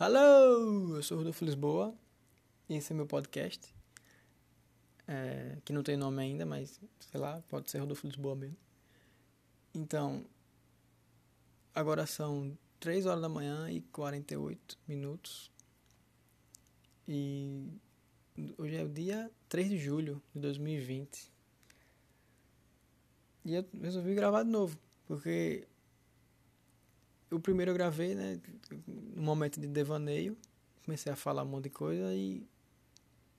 Alô, eu sou Rodolfo Lisboa e esse é meu podcast, é, que não tem nome ainda, mas sei lá, pode ser Rodolfo Lisboa mesmo. Então, agora são 3 horas da manhã e 48 minutos. E hoje é o dia 3 de julho de 2020 e eu resolvi gravar de novo, porque o primeiro eu gravei, né, no momento de devaneio, comecei a falar um monte de coisa e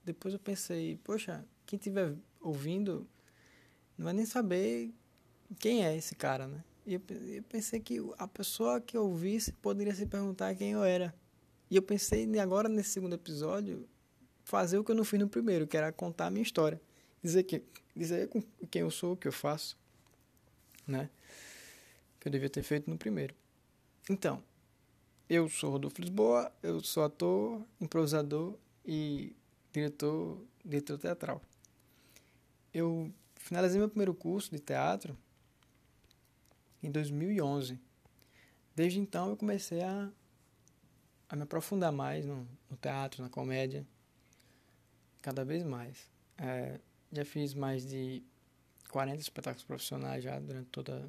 depois eu pensei, poxa, quem estiver ouvindo não vai nem saber quem é esse cara, né? E eu, eu pensei que a pessoa que ouvisse poderia se perguntar quem eu era. E eu pensei agora nesse segundo episódio fazer o que eu não fiz no primeiro, que era contar a minha história, dizer que dizer quem eu sou, o que eu faço, né? Que eu devia ter feito no primeiro. Então, eu sou Rodolfo Lisboa, eu sou ator, improvisador e diretor, diretor teatral. Eu finalizei meu primeiro curso de teatro em 2011. Desde então eu comecei a, a me aprofundar mais no, no teatro, na comédia, cada vez mais. É, já fiz mais de 40 espetáculos profissionais já durante toda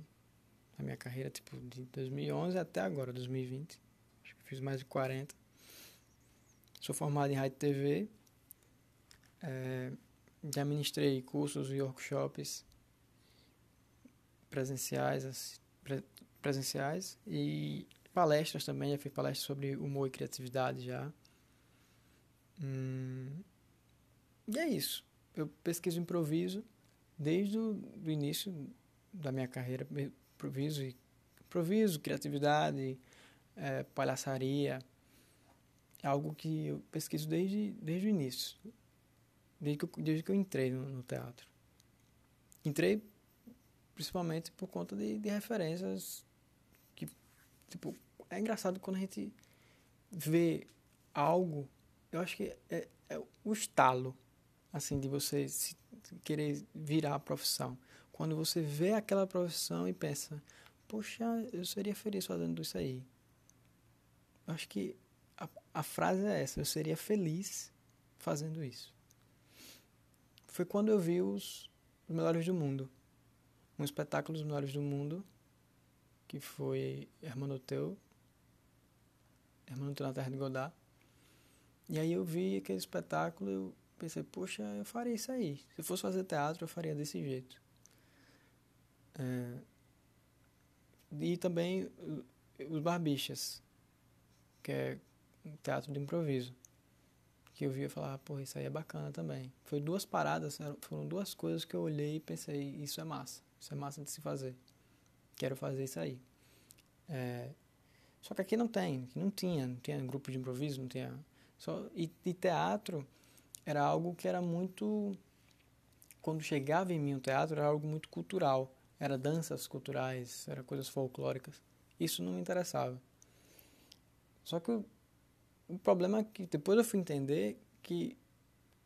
minha carreira, tipo, de 2011 até agora, 2020. Acho que fiz mais de 40. Sou formado em rádio TV. É, já ministrei cursos e workshops presenciais, pre, presenciais e palestras também. Já fiz palestras sobre humor e criatividade já. Hum, e é isso. Eu pesquiso improviso desde o início da minha carreira improviso, improviso criatividade, é, palhaçaria, é algo que eu pesquiso desde, desde o início, desde que eu, desde que eu entrei no, no teatro. Entrei principalmente por conta de, de referências que, tipo, é engraçado quando a gente vê algo, eu acho que é, é o estalo, assim, de você se, querer virar a profissão. Quando você vê aquela profissão e pensa, poxa, eu seria feliz fazendo isso aí. Acho que a, a frase é essa, eu seria feliz fazendo isso. Foi quando eu vi os, os Melhores do Mundo. Um espetáculo dos Melhores do Mundo, que foi Hermanoteu, Hermanoteu na Terra de Godard. E aí eu vi aquele espetáculo eu pensei, poxa, eu faria isso aí. Se eu fosse fazer teatro, eu faria desse jeito. É, e também os Barbichas, que é um teatro de improviso. Que eu via falar, pô, isso aí é bacana também. Foi duas paradas, foram duas coisas que eu olhei e pensei, isso é massa, isso é massa de se fazer. Quero fazer isso aí. É, só que aqui não tem, aqui não tinha, não tinha grupo de improviso, não tinha. Só, e, e teatro era algo que era muito. Quando chegava em mim o teatro, era algo muito cultural era danças culturais, era coisas folclóricas. Isso não me interessava. Só que o, o problema é que depois eu fui entender que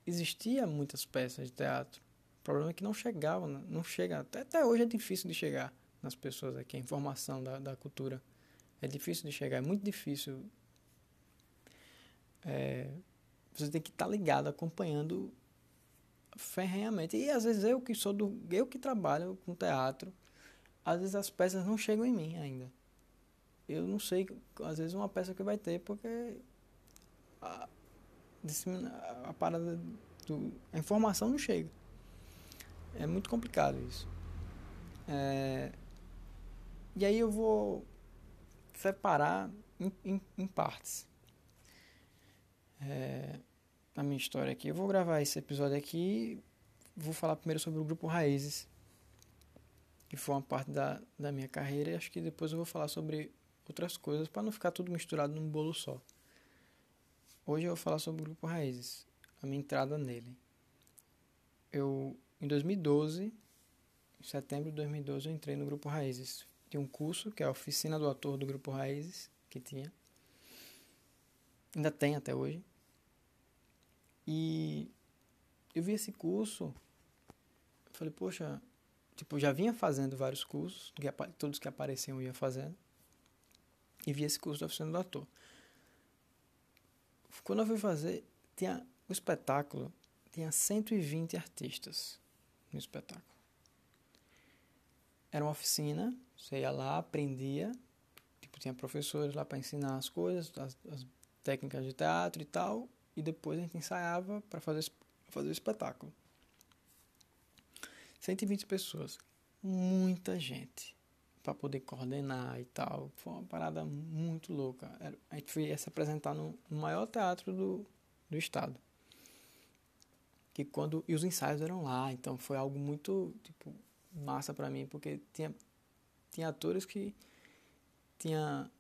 existia muitas peças de teatro. O problema é que não chegava, não chega. Até, até hoje é difícil de chegar nas pessoas aqui, a informação da, da cultura. É difícil de chegar, é muito difícil. É, você tem que estar ligado, acompanhando ferrenhamente. E às vezes eu que sou do. Eu que trabalho com teatro, às vezes as peças não chegam em mim ainda. Eu não sei, às vezes, uma peça que vai ter, porque a, a parada do. A informação não chega. É muito complicado isso. É, e aí eu vou separar em, em, em partes. É, na minha história aqui. Eu vou gravar esse episódio aqui. Vou falar primeiro sobre o grupo Raízes, que foi uma parte da, da minha carreira. E acho que depois eu vou falar sobre outras coisas para não ficar tudo misturado num bolo só. Hoje eu vou falar sobre o grupo Raízes, a minha entrada nele. Eu, em 2012, em setembro de 2012, eu entrei no grupo Raízes. Tinha um curso que é a oficina do ator do grupo Raízes, que tinha. Ainda tem até hoje e eu vi esse curso, falei, poxa, tipo, já vinha fazendo vários cursos, todos que apareciam eu ia fazendo, e vi esse curso da oficina do ator. quando eu fui fazer, tinha o espetáculo, tinha 120 artistas no espetáculo. Era uma oficina, você ia lá, aprendia, tipo, tinha professores lá para ensinar as coisas, as, as, técnicas de teatro e tal, e depois a gente ensaiava para fazer, fazer o espetáculo. 120 pessoas, muita gente para poder coordenar e tal. Foi uma parada muito louca. A gente foi se apresentar no maior teatro do, do estado. Que quando e os ensaios eram lá, então foi algo muito tipo massa para mim, porque tinha, tinha atores que tinha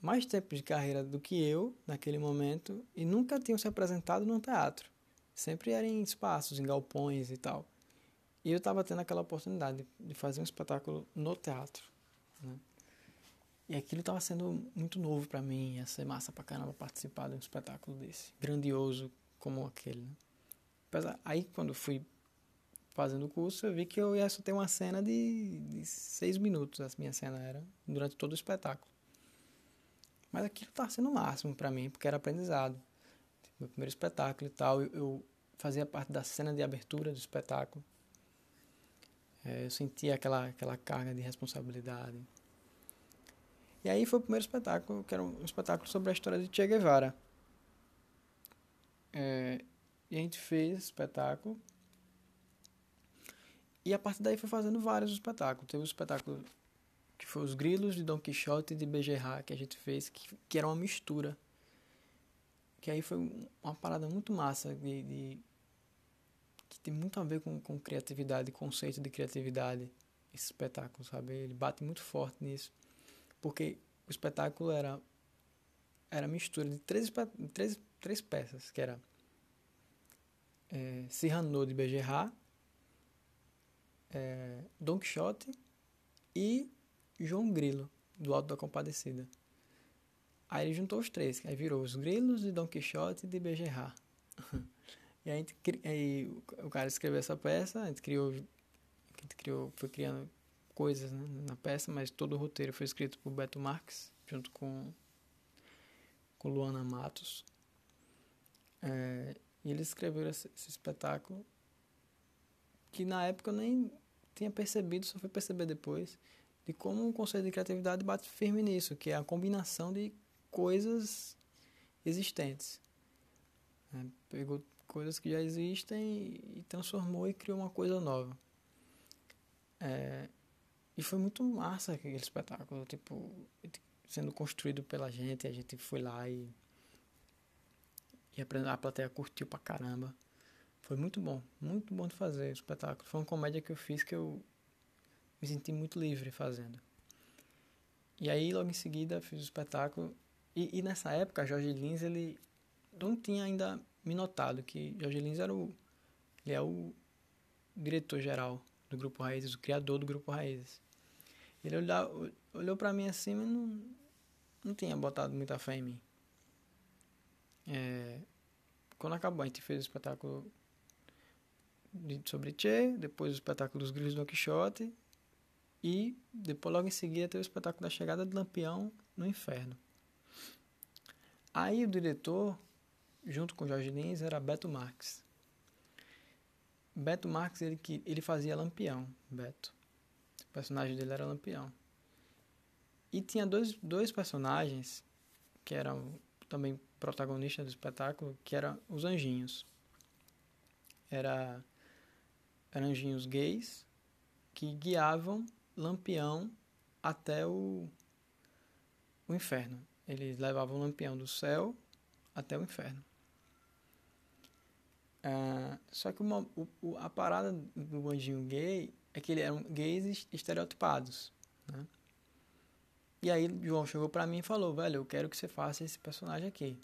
mais tempo de carreira do que eu naquele momento e nunca tinham se apresentado num teatro. Sempre eram em espaços, em galpões e tal. E eu estava tendo aquela oportunidade de fazer um espetáculo no teatro. Né? E aquilo estava sendo muito novo para mim, ia ser massa pra caramba participar de um espetáculo desse, grandioso como aquele. Né? Aí quando fui fazendo o curso, eu vi que eu ia só ter uma cena de, de seis minutos, a minha cena era, durante todo o espetáculo. Mas aquilo estava sendo o máximo para mim, porque era aprendizado. Tipo, meu primeiro espetáculo e tal, eu, eu, fazia parte da cena de abertura do espetáculo. É, eu sentia aquela, aquela carga de responsabilidade. E aí foi o primeiro espetáculo, que era um espetáculo sobre a história de Che Guevara. É, e a gente fez espetáculo e a partir daí foi fazendo vários espetáculos. Teve um espetáculo que foi Os Grilos de Don Quixote e de Bejerra, que a gente fez, que, que era uma mistura. Que aí foi uma parada muito massa, de, de que tem muito a ver com, com criatividade, conceito de criatividade, esse espetáculo, sabe? Ele bate muito forte nisso. Porque o espetáculo era era mistura de três, três, três peças, que era é, Cyrano de Bejerra, é, Don Quixote e João Grilo, do Alto da Compadecida. Aí ele juntou os três, aí virou os Grilos de Don Quixote e de Bejerrar. e a gente, aí o cara escreveu essa peça, a gente criou, a gente criou foi criando coisas né, na peça, mas todo o roteiro foi escrito por Beto Marques, junto com, com Luana Matos. É, e eles escreveram esse, esse espetáculo que na época eu nem tinha percebido, só fui perceber depois, de como o conceito de criatividade bate firme nisso, que é a combinação de coisas existentes. É, pegou coisas que já existem e transformou e criou uma coisa nova. É, e foi muito massa aquele espetáculo, tipo, sendo construído pela gente, a gente foi lá e, e a plateia curtiu pra caramba. Foi muito bom, muito bom de fazer o espetáculo. Foi uma comédia que eu fiz que eu me senti muito livre fazendo. E aí, logo em seguida, fiz o espetáculo. E, e nessa época, Jorge Lins, ele não tinha ainda me notado que Jorge Lins era o, ele é o diretor-geral do Grupo Raízes, o criador do Grupo Raízes. Ele olhou, olhou para mim assim, mas não, não tinha botado muita fé em mim. É, quando acabou, a gente fez o espetáculo sobre Che, depois o espetáculo dos Grilhos do Don Quixote e depois logo em seguida teve o espetáculo da chegada de Lampião no Inferno. Aí o diretor, junto com Jorge Lins, era Beto Marques. Beto Marques, ele, ele fazia Lampião, Beto. O personagem dele era Lampião. E tinha dois, dois personagens que eram também protagonistas do espetáculo, que eram os anjinhos. Era eram anjinhos gays que guiavam Lampião até o, o inferno. Eles levavam o Lampião do céu até o inferno. Ah, só que uma, o, a parada do anjinho gay é que eles eram gays estereotipados. Né? E aí João chegou para mim e falou, velho, eu quero que você faça esse personagem aqui.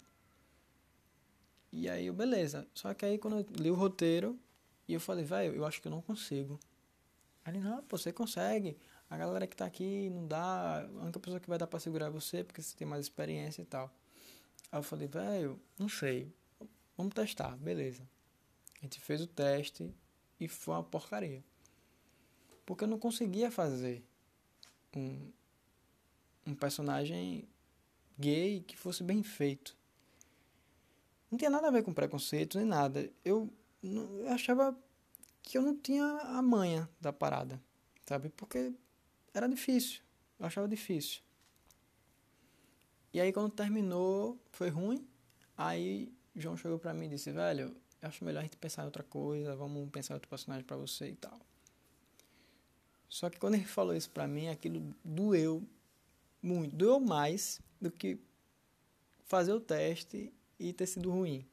E aí eu, beleza. Só que aí quando eu li o roteiro, e eu falei, velho, eu acho que eu não consigo. Aí ele, não, você consegue. A galera que tá aqui não dá. A única pessoa que vai dar pra segurar é você, porque você tem mais experiência e tal. Aí eu falei, velho, não sei. Vamos testar, beleza. A gente fez o teste e foi uma porcaria. Porque eu não conseguia fazer um, um personagem gay que fosse bem feito. Não tinha nada a ver com preconceito nem nada. Eu, eu achava que eu não tinha a manha da parada, sabe? Porque era difícil. Eu achava difícil. E aí quando terminou, foi ruim. Aí João chegou pra mim e disse, velho, acho melhor a gente pensar em outra coisa, vamos pensar em outro personagem pra você e tal. Só que quando ele falou isso pra mim, aquilo doeu muito. Doeu mais do que fazer o teste e ter sido ruim.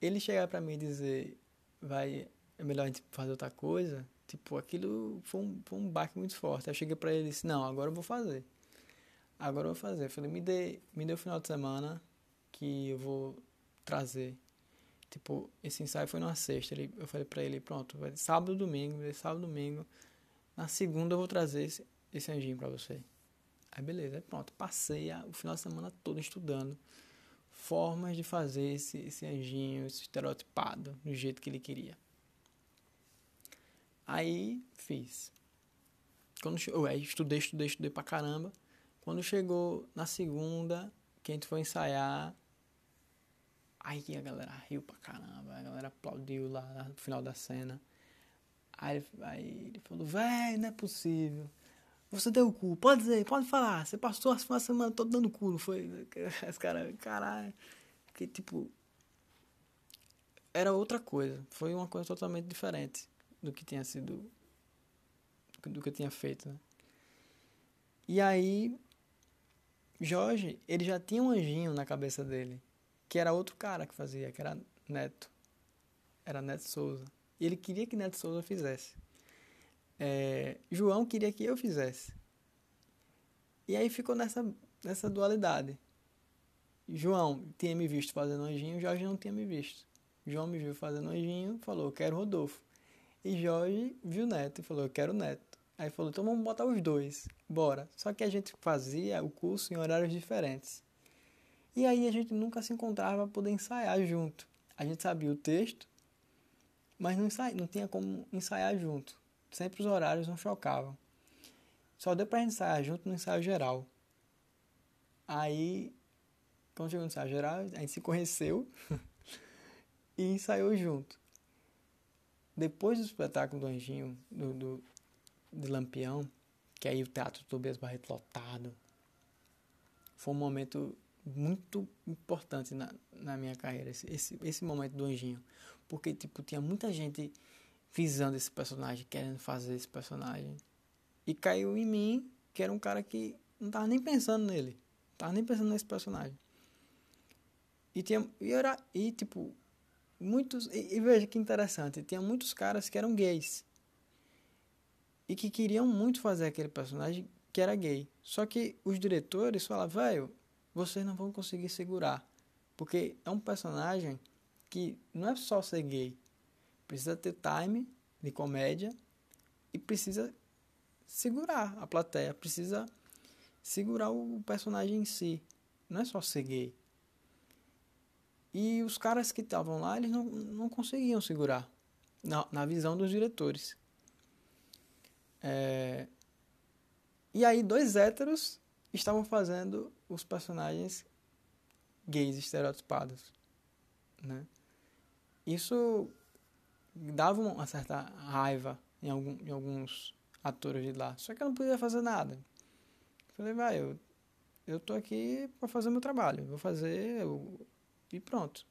Ele chegar pra mim e dizer, vai, é melhor a gente fazer outra coisa, tipo, aquilo foi um, foi um baque muito forte. Eu cheguei pra ele e disse, não, agora eu vou fazer. Agora eu vou fazer. Eu falei, me dê, me dê o final de semana que eu vou trazer. Tipo, esse ensaio foi numa sexta. Ele, eu falei pra ele, pronto, vai sábado, domingo, sábado, domingo. Na segunda eu vou trazer esse, esse anjinho pra você. Aí beleza, aí pronto. Passei a, o final de semana todo estudando formas de fazer esse, esse anjinho, esse estereotipado, do jeito que ele queria. Aí fiz. Quando eu, estudei, estudei, estudei pra caramba. Quando chegou na segunda, que a gente foi ensaiar, aí a galera riu pra caramba, a galera aplaudiu lá no final da cena. Aí, aí ele falou, velho, não é possível. Você deu o cu, pode dizer, pode falar. Você passou a semana toda dando cu, não foi? Os caras, caralho. Que tipo. Era outra coisa. Foi uma coisa totalmente diferente do que tinha sido. Do que eu tinha feito, né? E aí, Jorge, ele já tinha um anjinho na cabeça dele, que era outro cara que fazia, que era Neto. Era Neto Souza. E ele queria que Neto Souza fizesse. É, João queria que eu fizesse. E aí ficou nessa, nessa dualidade. João tinha me visto fazendo anjinho, Jorge não tinha me visto. João me viu fazendo anjinho, falou, quero Rodolfo. E Jorge viu Neto e falou, eu quero Neto. Aí falou, então vamos botar os dois, bora. Só que a gente fazia o curso em horários diferentes. E aí a gente nunca se encontrava para poder ensaiar junto. A gente sabia o texto, mas não, ensai, não tinha como ensaiar junto. Sempre os horários não chocavam. Só deu gente ensaiar junto no ensaio geral. Aí, quando chegou no ensaio geral, a gente se conheceu e ensaiou junto. Depois do espetáculo do Anjinho, do, do, de Lampião, que aí o Teatro Tobias Barreto lotado, foi um momento muito importante na, na minha carreira, esse, esse, esse momento do Anjinho. Porque, tipo, tinha muita gente visando esse personagem, querendo fazer esse personagem. E caiu em mim, que era um cara que não tava nem pensando nele. Não tava nem pensando nesse personagem. E tinha. E, era, e tipo, muitos. E, e veja que interessante, tinha muitos caras que eram gays e que queriam muito fazer aquele personagem que era gay. Só que os diretores falavam, velho, vocês não vão conseguir segurar. Porque é um personagem que não é só ser gay. Precisa ter time de comédia e precisa segurar a plateia. Precisa segurar o personagem em si. Não é só ser gay. E os caras que estavam lá, eles não, não conseguiam segurar. Na, na visão dos diretores. É... E aí, dois héteros estavam fazendo os personagens gays estereotipados. Né? Isso dava uma certa raiva em, algum, em alguns atores de lá. Só que eu não podia fazer nada. Falei, vai, eu, eu tô aqui para fazer meu trabalho. Vou fazer e pronto.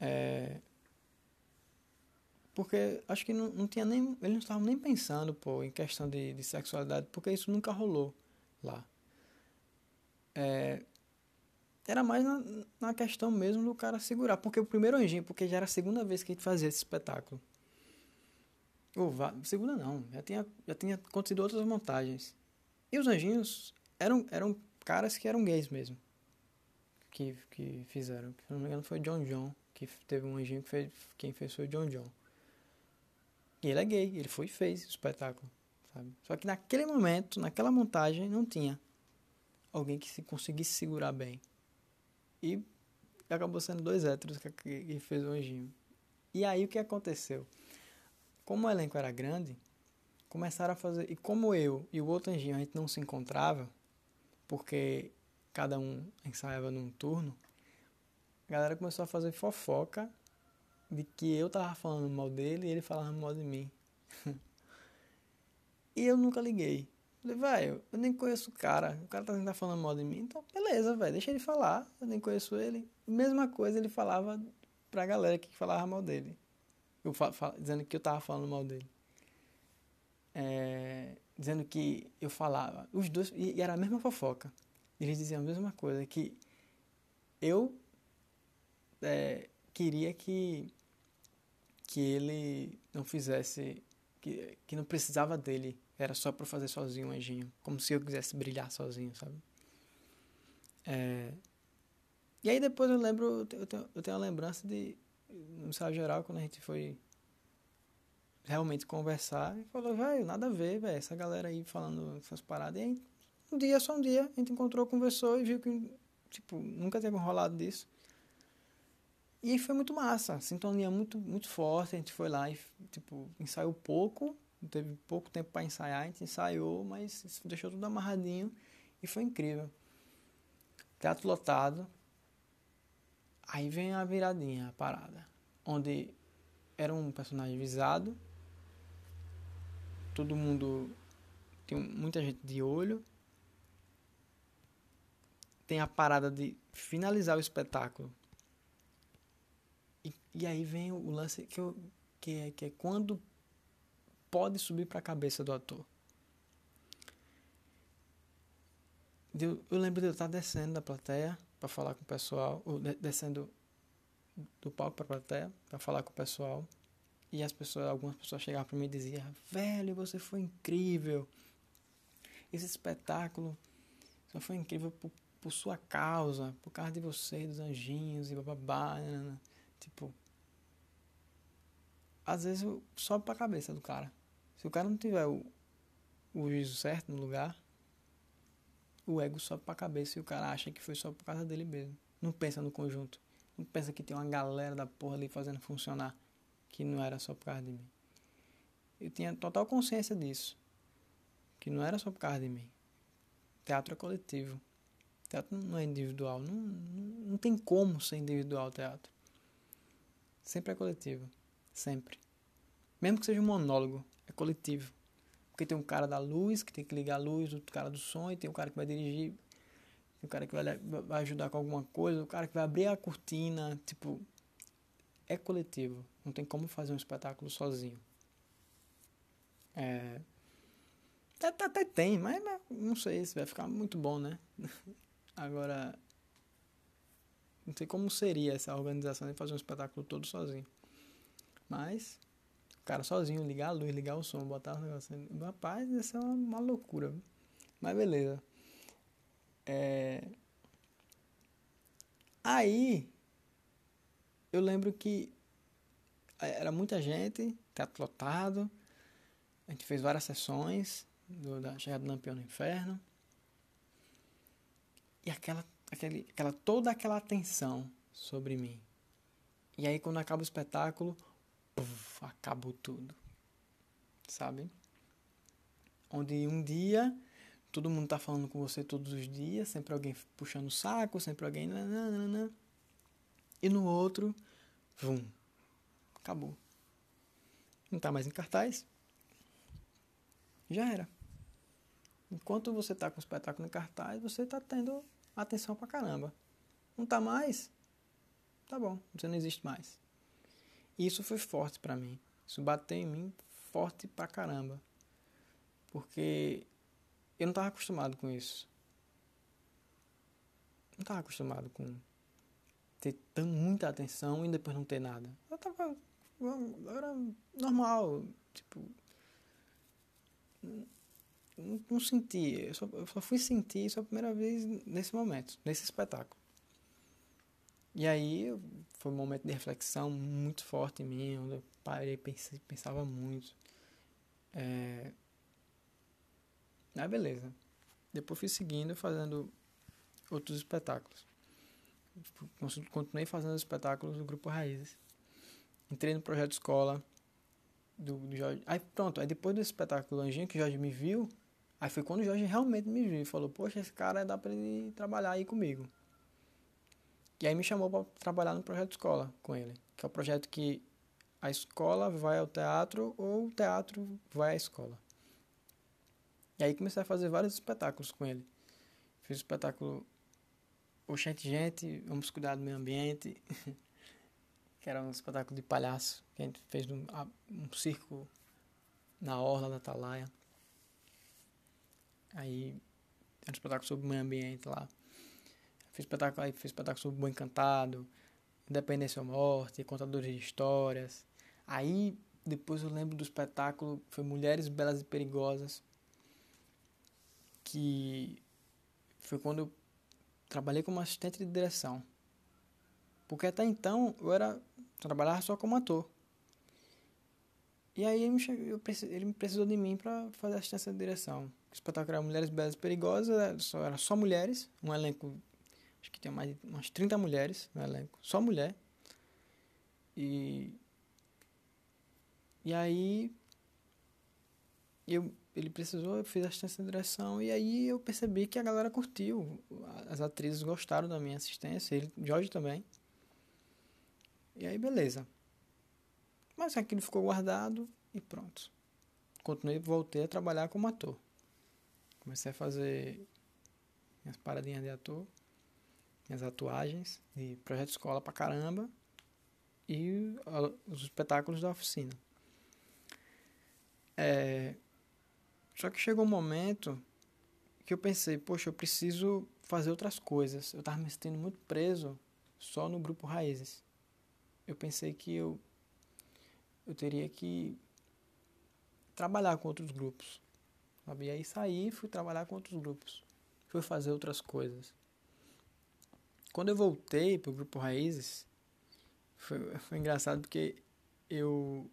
É, porque acho que não, não tinha nem. Eles não estavam nem pensando pô, em questão de, de sexualidade, porque isso nunca rolou lá. É, era mais na, na questão mesmo do cara segurar. Porque o primeiro anjinho, porque já era a segunda vez que a gente fazia esse espetáculo. Ou, segunda não, já tinha, já tinha acontecido outras montagens. E os anjinhos eram, eram caras que eram gays mesmo. Que, que fizeram. Se não me engano foi John John. Que teve um anjinho que fez. Quem fez foi John John. E ele é gay, ele foi e fez o espetáculo, sabe? Só que naquele momento, naquela montagem, não tinha alguém que se conseguisse segurar bem. E acabou sendo dois héteros que, que fez o anjinho. E aí o que aconteceu? Como o elenco era grande, começaram a fazer. E como eu e o outro anjinho a gente não se encontrava, porque cada um ensaiava num turno, a galera começou a fazer fofoca de que eu tava falando mal dele e ele falava mal de mim. e eu nunca liguei. Falei, velho, eu nem conheço o cara. O cara tá falando mal de mim, então beleza, velho, deixa ele falar. Eu nem conheço ele. Mesma coisa ele falava pra galera que falava mal dele. Eu dizendo que eu tava falando mal dele. É, dizendo que eu falava. Os dois. E, e, era a mesma fofoca. Eles diziam a mesma coisa. Que eu é, queria que. Que ele não fizesse. Que, que não precisava dele. Era só para fazer sozinho o anjinho. Como se eu quisesse brilhar sozinho, sabe? É, e aí depois eu lembro. Eu tenho, eu tenho uma lembrança de. No ensaio geral, quando a gente foi realmente conversar e falou, velho, nada a ver, velho, essa galera aí falando essas paradas. E aí, um dia, só um dia, a gente encontrou, conversou e viu que, tipo, nunca tinha rolado disso. E foi muito massa, sintonia muito, muito forte. A gente foi lá e, tipo, ensaiou pouco, teve pouco tempo para ensaiar, a gente ensaiou, mas deixou tudo amarradinho e foi incrível. Teatro lotado. Aí vem a viradinha, a parada, onde era um personagem visado, todo mundo tem muita gente de olho. Tem a parada de finalizar o espetáculo. E, e aí vem o lance que, eu, que, é, que é quando pode subir para a cabeça do ator. Eu, eu lembro de eu estar descendo da plateia para falar com o pessoal, ou descendo do palco para a plateia para falar com o pessoal. E as pessoas, algumas pessoas chegavam para mim e diziam: Velho, você foi incrível. Esse espetáculo só foi incrível por, por sua causa, por causa de você, dos anjinhos e bababá. Né. Tipo, às vezes sobe para a cabeça do cara. Se o cara não tiver o, o juízo certo no lugar, o ego sobe para a cabeça e o cara acha que foi só por causa dele mesmo. Não pensa no conjunto. Não pensa que tem uma galera da porra ali fazendo funcionar que não era só por causa de mim. Eu tinha total consciência disso, que não era só por causa de mim. Teatro é coletivo. Teatro não é individual. Não, não, tem como ser individual o teatro. Sempre é coletivo. Sempre. Mesmo que seja um monólogo, é coletivo. Porque tem um cara da luz que tem que ligar a luz, o cara do som, e tem um cara que vai dirigir, tem um cara que vai, vai ajudar com alguma coisa, o cara que vai abrir a cortina. Tipo, é coletivo. Não tem como fazer um espetáculo sozinho. É, até, até tem, mas não sei se vai ficar muito bom, né? Agora, não sei como seria essa organização de fazer um espetáculo todo sozinho. Mas, cara sozinho, ligar a luz, ligar o som, botar o negócio. Rapaz, isso é uma, uma loucura. Mas beleza. É... Aí, eu lembro que eh, era muita gente, teatro lotado. A gente fez várias sessões do, da Chegada do Lampião no Inferno. E aquela, aquele, aquela, toda aquela atenção sobre mim. E aí quando acaba o espetáculo, puff, acabou tudo. Sabe? Onde um dia todo mundo tá falando com você todos os dias, sempre alguém puxando o saco, sempre alguém. Nananana, e no outro, vum, acabou. Não está mais em cartaz. Já era. Enquanto você está com o espetáculo em cartaz, você está tendo atenção pra caramba. Não está mais? Tá bom, você não existe mais. E isso foi forte para mim. Isso bateu em mim forte pra caramba. Porque eu não estava acostumado com isso. Não estava acostumado com ter tão muita atenção e depois não ter nada. Eu tava. Era normal. Tipo. Não, senti. Eu só, eu só fui sentir isso a primeira vez nesse momento, nesse espetáculo. E aí foi um momento de reflexão muito forte em mim, onde eu parei, pensei, pensava muito. É... Mas beleza. Depois fui seguindo, fazendo outros espetáculos continuei fazendo os espetáculos do Grupo Raízes. Entrei no projeto escola do, do Jorge. Aí pronto, aí depois do espetáculo Anjinho, que o Jorge me viu, aí foi quando o Jorge realmente me viu e falou, poxa, esse cara dá pra ele trabalhar aí comigo. E aí me chamou para trabalhar no projeto escola com ele, que é o projeto que a escola vai ao teatro ou o teatro vai à escola. E aí comecei a fazer vários espetáculos com ele. Fiz o espetáculo Oxente Gente, Vamos Cuidar do Meio Ambiente, que era um espetáculo de palhaço, que a gente fez um, um circo na orla da Atalaia. Aí era um espetáculo sobre o meio ambiente lá. Fiz espetáculo, aí fiz espetáculo sobre o Bom Encantado, Independência ou Morte, Contadores de Histórias. Aí depois eu lembro do espetáculo, foi Mulheres Belas e Perigosas, que foi quando eu trabalhei como assistente de direção. Porque até então eu era trabalhava só como ator. E aí ele me, eu, ele me precisou de mim para fazer assistência de direção. O espetáculo era Mulheres Belas e Perigosas, era só, era só mulheres, um elenco, acho que tinha mais de umas 30 mulheres no elenco, só mulher. E, e aí eu, ele precisou, eu fiz assistência de direção e aí eu percebi que a galera curtiu, as atrizes gostaram da minha assistência, ele, Jorge também. E aí beleza. Mas aquilo ficou guardado e pronto. Continuei, voltei a trabalhar como ator. Comecei a fazer minhas paradinhas de ator, minhas atuagens de projeto escola pra caramba e os espetáculos da oficina. É, só que chegou um momento que eu pensei, poxa, eu preciso fazer outras coisas. Eu estava me sentindo muito preso só no grupo Raízes. Eu pensei que eu eu teria que trabalhar com outros grupos. Sabe? E aí saí e fui trabalhar com outros grupos. Fui fazer outras coisas. Quando eu voltei para o Grupo Raízes, foi, foi engraçado porque eu.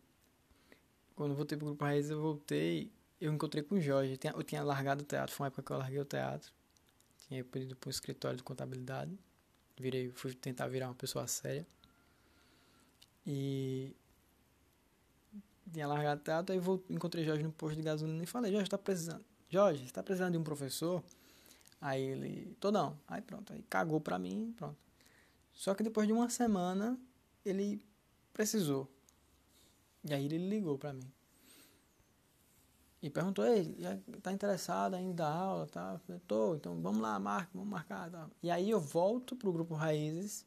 Quando eu voltei para o Grupo Raízes, eu voltei. Eu encontrei com o Jorge. Eu tinha, eu tinha largado o teatro. Foi uma época que eu larguei o teatro. Tinha pedido para um escritório de contabilidade. Virei, fui tentar virar uma pessoa séria. E tinha largado teatro, aí vou, encontrei Jorge no posto de gasolina e falei, Jorge, está precisando. Jorge, está precisando de um professor? Aí ele, tô não. Aí pronto, aí cagou pra mim pronto. Só que depois de uma semana, ele precisou. E aí ele ligou pra mim. E perguntou, ei, tá interessado ainda dar aula? Tá? Falei, tô, então vamos lá, marca, vamos marcar. Tá? E aí eu volto pro grupo Raízes.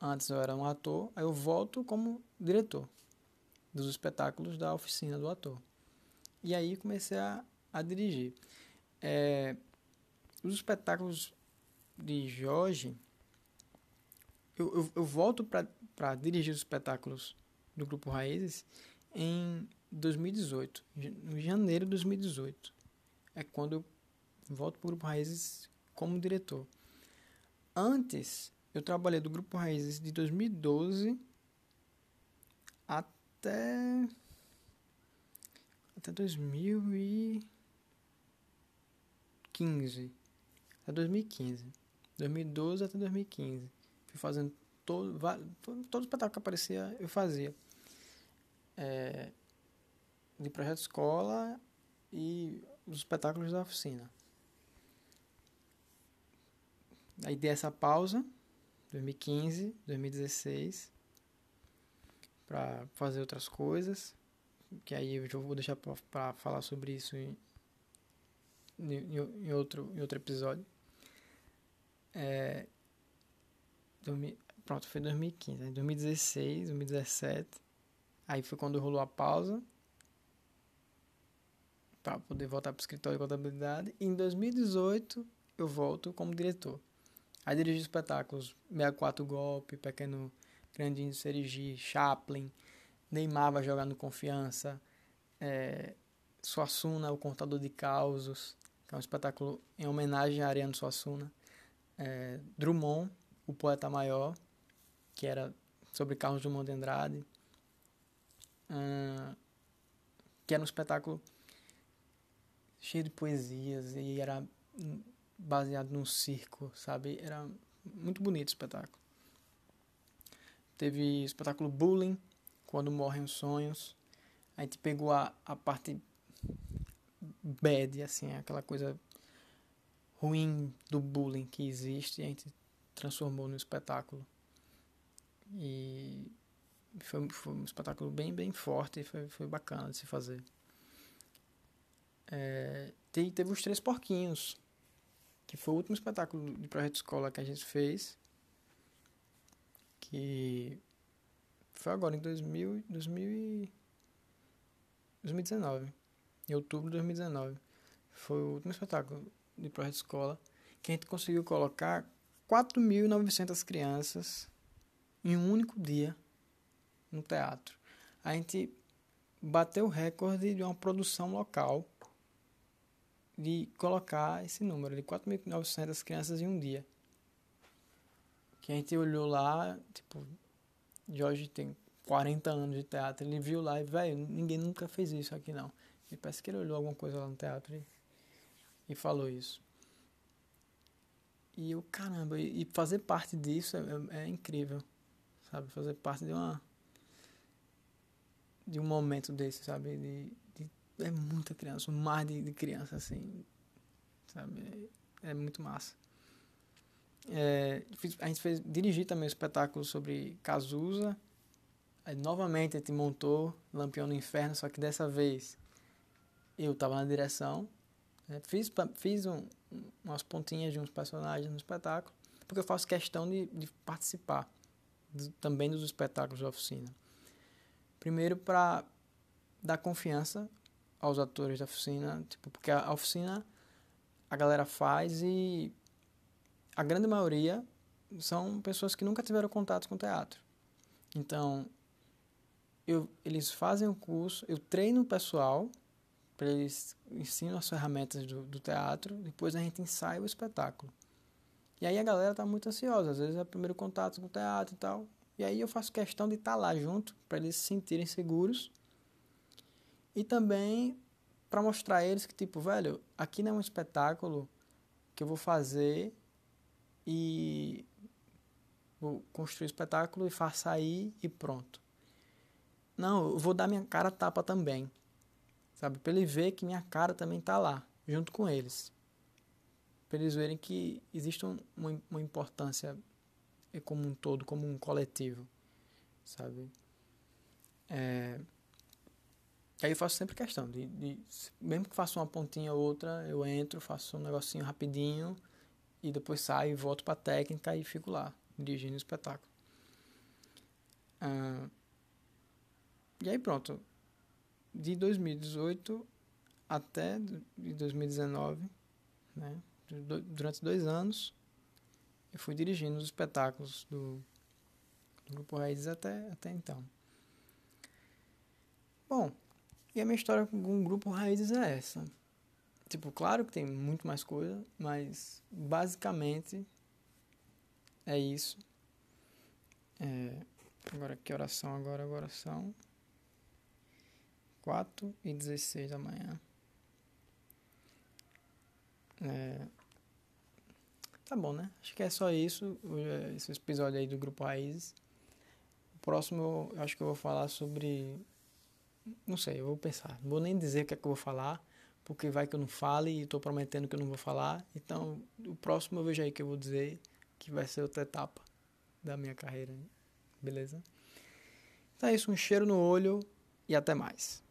Antes eu era um ator, aí eu volto como diretor dos espetáculos da oficina do ator. E aí comecei a, a dirigir. É, os espetáculos de Jorge, eu, eu, eu volto para dirigir os espetáculos do Grupo Raízes em 2018, no janeiro de 2018. É quando eu volto para o Grupo Raízes como diretor. Antes, eu trabalhei do Grupo Raízes de 2012 até até até 2015 até 2015 2012 até 2015 fui fazendo todo todo espetáculo que aparecia eu fazia. É, de projeto escola e os espetáculos da oficina. Aí dei essa pausa 2015 2016 para fazer outras coisas, que aí eu vou deixar para falar sobre isso em, em, em, outro, em outro episódio. É, pronto, foi 2015, 2016, 2017, aí foi quando rolou a pausa para poder voltar para o escritório de contabilidade. Em 2018 eu volto como diretor. Aí dirigi espetáculos 64 Golpe, Pequeno Grandinho do Serigi, Chaplin, Neymar vai jogar no Confiança, é, Suassuna, o Contador de Causos, que é um espetáculo em homenagem a Ariano Suassuna, é, Drummond, o Poeta Maior, que era sobre Carlos Drummond de Andrade, uh, que era um espetáculo cheio de poesias e era baseado num circo, sabe? Era muito bonito o espetáculo. Teve espetáculo Bullying, Quando Morrem os Sonhos. A gente pegou a, a parte bad, assim, aquela coisa ruim do bullying que existe. A gente transformou no espetáculo. E foi, foi um espetáculo bem, bem forte e foi, foi bacana de se fazer. É, teve os Três Porquinhos, que foi o último espetáculo de projeto escola que a gente fez, que foi agora em 2000, 2000 2019, em outubro de 2019. Foi o último espetáculo de projeto escola que a gente conseguiu colocar 4.900 crianças em um único dia no teatro. A gente bateu o recorde de uma produção local de colocar esse número de 4.900 crianças em um dia. Que a gente olhou lá, tipo, Jorge tem 40 anos de teatro, ele viu lá e, velho, ninguém nunca fez isso aqui não. E parece que ele olhou alguma coisa lá no teatro e, e falou isso. E eu, caramba, e fazer parte disso é, é, é incrível, sabe? Fazer parte de uma de um momento desse, sabe? De, de é muita criança, um mar de, de criança, assim, sabe? É, é muito massa. É, a gente fez, dirigir também um espetáculo sobre Cazuza. Aí, novamente a gente montou Lampião no Inferno, só que dessa vez eu estava na direção. Né? Fiz, fiz um, umas pontinhas de uns personagens no espetáculo, porque eu faço questão de, de participar do, também dos espetáculos da oficina. Primeiro, para dar confiança aos atores da oficina, tipo, porque a oficina a galera faz e a grande maioria são pessoas que nunca tiveram contato com teatro. Então, eu, eles fazem o curso, eu treino o pessoal para eles ensinam as ferramentas do, do, teatro, depois a gente ensaia o espetáculo. E aí a galera tá muito ansiosa, às vezes é o primeiro contato com o teatro e tal. E aí eu faço questão de estar tá lá junto para eles se sentirem seguros. E também para mostrar a eles que tipo, velho, aqui não é um espetáculo que eu vou fazer e vou construir o espetáculo e faça aí e pronto. Não, eu vou dar minha cara tapa também sabe? Para ele ver que minha cara também está lá, junto com eles. Para eles verem que existe um, uma, uma importância como um todo, como um coletivo, sabe? É... Aí eu faço sempre questão de, de, mesmo que faça uma pontinha ou outra, eu entro, faço um negocinho rapidinho e depois saio, volto para a técnica e fico lá dirigindo o espetáculo. E aí pronto, de 2018 até de 2019, né? durante dois anos, eu fui dirigindo os espetáculos do, do Grupo Raízes até, até então. Bom, e a minha história com o Grupo Raízes é essa. Tipo, claro que tem muito mais coisa, mas basicamente é isso. É, agora que oração agora, agora são 4 e 16 da manhã. É... Tá bom, né? Acho que é só isso. Esse episódio aí do Grupo Raízes. O próximo eu acho que eu vou falar sobre. Não sei, eu vou pensar. Não vou nem dizer o que é que eu vou falar, porque vai que eu não fale e estou prometendo que eu não vou falar. Então, o próximo eu vejo aí que eu vou dizer que vai ser outra etapa da minha carreira. Beleza? Então é isso. Um cheiro no olho e até mais.